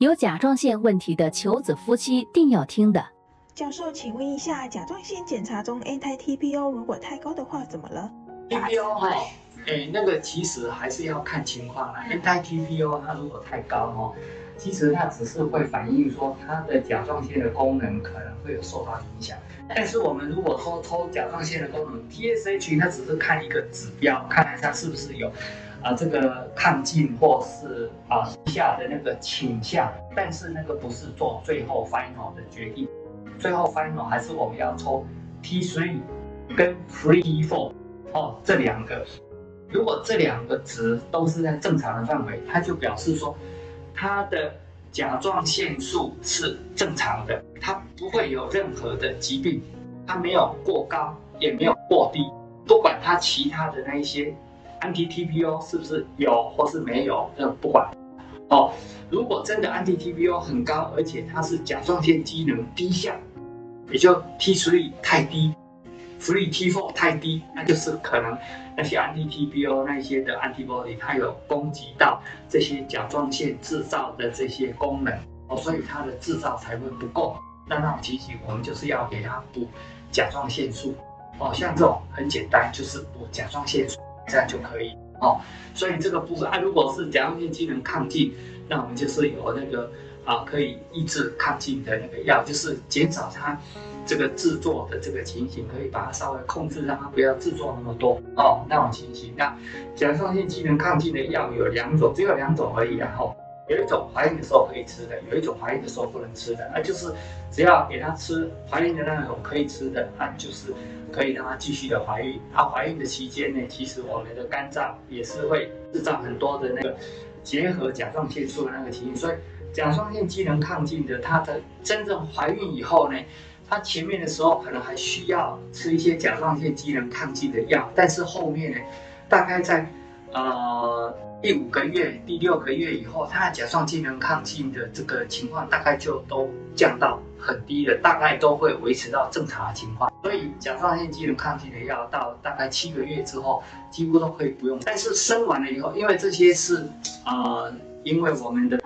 有甲状腺问题的求子夫妻定要听的。教授，请问一下，甲状腺检查中 anti-TPO 如果太高的话，怎么了？TPO 哈，哎，那个其实还是要看情况啦。anti-TPO 它如果太高哈，其实它只是会反映说它的甲状腺的功能可能会有受到影响。但是我们如果说抽甲状腺的功能，TSH 它只是看一个指标，看看它是不是有啊这个亢进或是啊下的那个倾向，但是那个不是做最后 final 的决定。最后 final 还是我们要抽 T3 跟 Free T4 哦，这两个，如果这两个值都是在正常的范围，它就表示说它的甲状腺素是正常的，它不会有任何的疾病，它没有过高也没有过低，不管它其他的那一些 anti-TPO 是不是有或是没有，这不管哦。如果真的 anti-TPO 很高，而且它是甲状腺机能低下。也就 T3 太低，Free T4 太低，那就是可能那些 anti-TPO 那些的 antibody 它有攻击到这些甲状腺制造的这些功能哦，所以它的制造才会不够。那那种情形，我们就是要给它补甲状腺素哦，像这种很简单，就是补甲状腺素这样就可以哦。所以这个部分啊，如果是甲状腺机能亢进，那我们就是有那个。啊，可以抑制亢进的那个药，就是减少它这个制作的这个情形，可以把它稍微控制，让它不要制作那么多哦。那种情形，那甲状腺机能亢进的药有两种，只有两种而已。然后有一种怀孕的时候可以吃的，有一种怀孕的时候不能吃的。那就是只要给她吃怀孕的那种可以吃的，那就是可以让她继续的怀孕。她怀孕的期间呢，其实我们的肝脏也是会制造很多的那个结合甲状腺素的那个情形，所以。甲状腺机能亢进的，她的真正怀孕以后呢，她前面的时候可能还需要吃一些甲状腺机能亢进的药，但是后面呢，大概在呃第五个月、第六个月以后，他的甲状腺机能亢进的这个情况大概就都降到很低了，大概都会维持到正常的情况。所以甲状腺机能亢进的药到大概七个月之后，几乎都可以不用。但是生完了以后，因为这些是呃，因为我们的。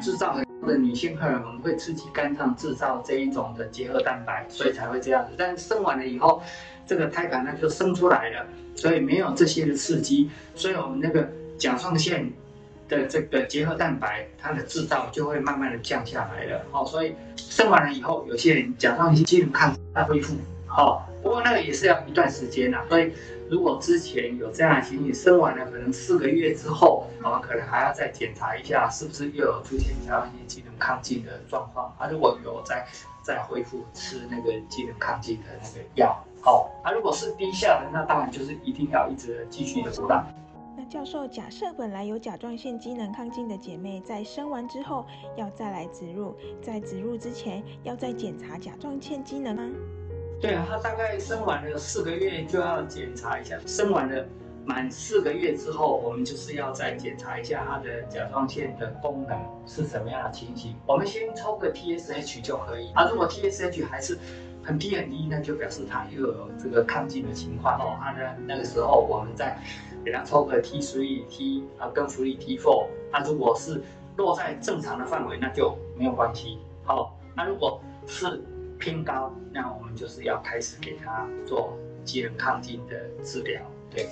制造的女性荷尔蒙会刺激肝脏制造这一种的结合蛋白，所以才会这样子。但是生完了以后，这个胎盘呢就生出来了，所以没有这些的刺激，所以我们那个甲状腺的这个结合蛋白它的制造就会慢慢的降下来了。哦，所以生完了以后，有些人甲状腺机能抗它恢复。好，不过那个也是要一段时间呐，所以。如果之前有这样的情形，生完了可能四个月之后，我们可能还要再检查一下，是不是又有出现甲状腺机能亢进的状况。啊，如果有再再恢复吃那个机能亢进的那个药。好，啊，如果是低下的，那当然就是一定要一直继续的补挡。那教授，假设本来有甲状腺机能亢进的姐妹，在生完之后要再来植入，在植入之前要再检查甲状腺机能吗？对啊，她大概生完了四个月就要检查一下。生完了满四个月之后，我们就是要再检查一下她的甲状腺的功能是什么样的情形。我们先抽个 TSH 就可以。啊，如果 TSH 还是很低很低，那就表示她又有这个亢进的情况哦。啊，那那个时候我们再给她抽个 T3、T 啊跟 Free T4。那如果是落在正常的范围，那就没有关系。好，那如果是偏高，那我们就是要开始给他做机能亢进的治疗。对，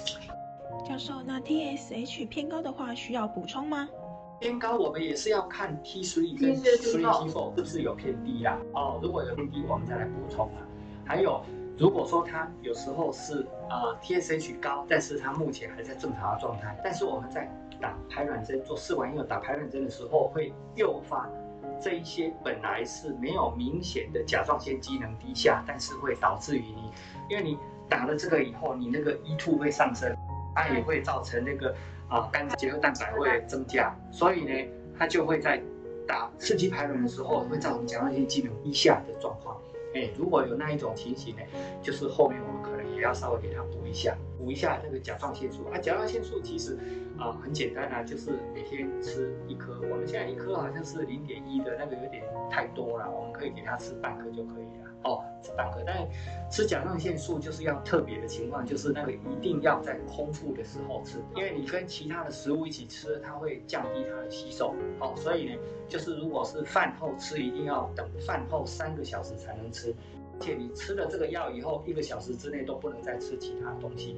教授，那 TSH 偏高的话需要补充吗？偏高我们也是要看 T3 跟 Free T4 是不是有偏低啦。哦，如果有偏低，我们再来补充啊。还有，如果说他有时候是啊 TSH 高，但是他目前还在正常的状态，但是我们在打排卵针做试管婴儿打排卵针的时候会诱发。这一些本来是没有明显的甲状腺机能低下，但是会导致于你，因为你打了这个以后，你那个 E2 会上升，它也会造成那个啊肝结合蛋白会增加，所以呢，它就会在打刺激排卵的时候会造成甲状腺机能低下的状况。哎，如果有那一种情形呢，就是后面我们可能也要稍微给它补一下。补一下那个甲状腺素啊。甲状腺素其实啊很简单啊，就是每天吃一颗。我们现在一颗好像是零点一的那个有点太多了，我们可以给他吃半颗就可以了。哦，吃半颗。但吃甲状腺素就是要特别的情况，就是那个一定要在空腹的时候吃，因为你跟其他的食物一起吃，它会降低它的吸收。哦，所以呢，就是如果是饭后吃，一定要等饭后三个小时才能吃。且你吃了这个药以后，一个小时之内都不能再吃其他东西，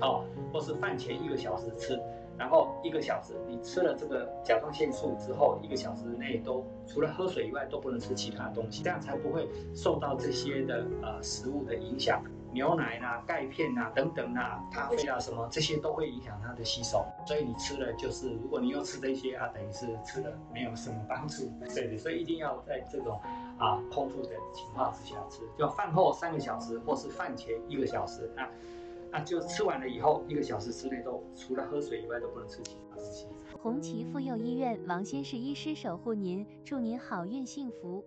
哦，或是饭前一个小时吃，然后一个小时你吃了这个甲状腺素之后，一个小时内都除了喝水以外都不能吃其他东西，这样才不会受到这些的呃食物的影响，牛奶呐、钙片呐等等呐、咖啡啊什么这些都会影响它的吸收，所以你吃了就是如果你又吃这些啊，等于是吃了没有什么帮助，对对，所以一定要在这种。啊，空腹的情况之下吃，就饭后三个小时，或是饭前一个小时，那那就吃完了以后，一个小时之内都除了喝水以外都不能吃其他东西。红旗妇幼医院王先生医师守护您，祝您好运幸福。